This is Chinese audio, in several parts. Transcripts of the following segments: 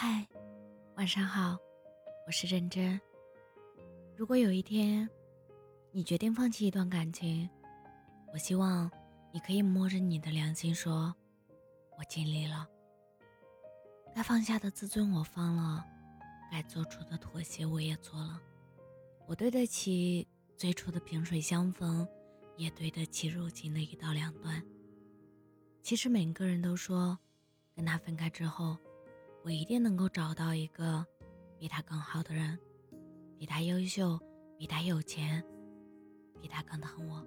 嗨，晚上好，我是认真。如果有一天你决定放弃一段感情，我希望你可以摸着你的良心说：“我尽力了，该放下的自尊我放了，该做出的妥协我也做了。我对得起最初的萍水相逢，也对得起如今的一刀两断。其实每个人都说，跟他分开之后。”我一定能够找到一个比他更好的人，比他优秀，比他有钱，比他更疼我。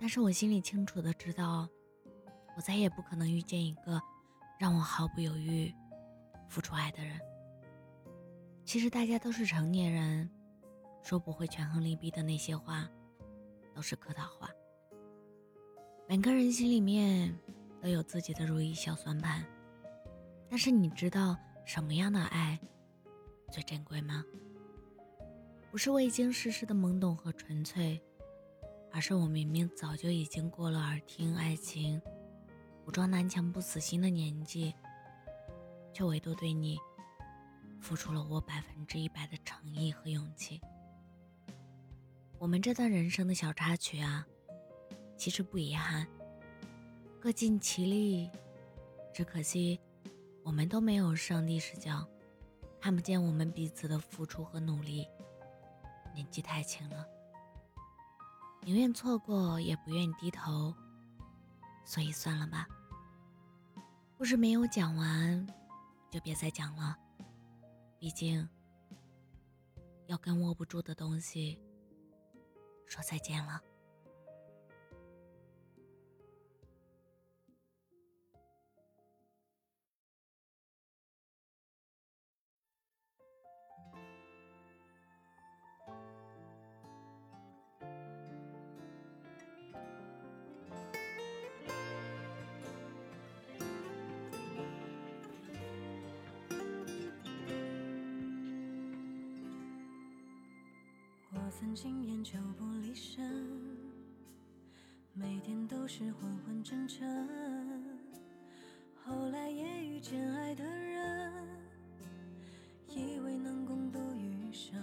但是我心里清楚的知道，我再也不可能遇见一个让我毫不犹豫付出爱的人。其实大家都是成年人，说不会权衡利弊的那些话，都是客套话。每个人心里面都有自己的如意小算盘。但是你知道什么样的爱最珍贵吗？不是未经世事的懵懂和纯粹，而是我明明早就已经过了耳听爱情、武装男强不死心的年纪，却唯独对你付出了我百分之一百的诚意和勇气。我们这段人生的小插曲啊，其实不遗憾，各尽其力，只可惜。我们都没有上帝视角，看不见我们彼此的付出和努力。年纪太轻了，宁愿错过也不愿低头，所以算了吧。故事没有讲完，就别再讲了。毕竟，要跟握不住的东西说再见了。曾经烟酒不离身，每天都是昏昏沉沉。后来也遇见爱的人，以为能共度余生。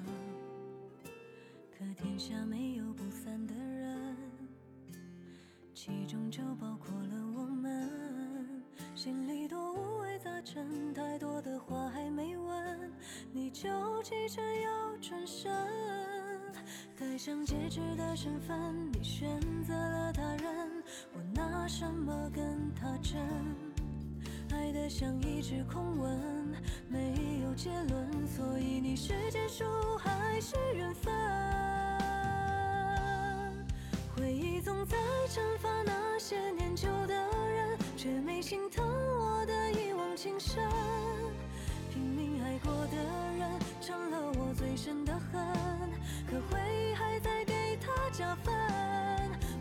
可天下没有不散的人，其中就包括了我们。心里多五味杂陈，太多的话还没问，你就急着要转身。戴上戒指的身份，你选择了他人，我拿什么跟他争？爱得像一纸空文，没有结论，所以你是结束还是缘分？回忆总在惩罚那些念旧的人，却没心疼我的一往情深。拼命爱过的人，成了我最深的恨。可回忆加分，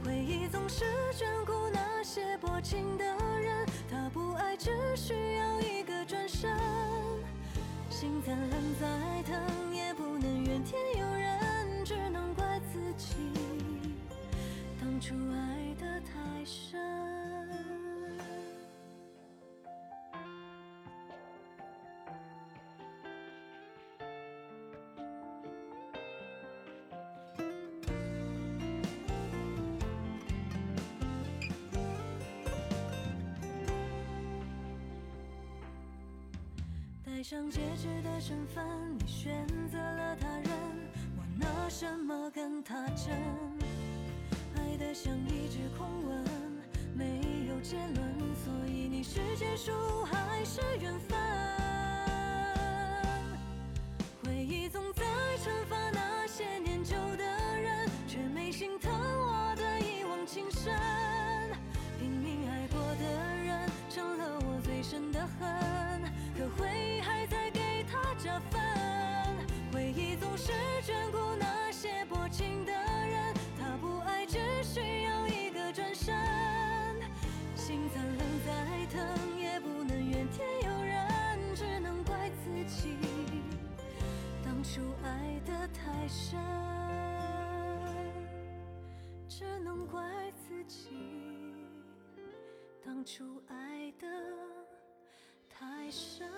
回忆总是眷顾那些薄情的人，他不爱只需要一个转身，心再冷再疼也不能怨天尤人，只能怪自己。当初爱的太戴上戒指的身份，你选择了他人，我拿什么跟他争？爱得像一纸空文，没有结论，所以你是结束还是缘分？回忆总爱得太深，只能怪自己当初爱得。太深。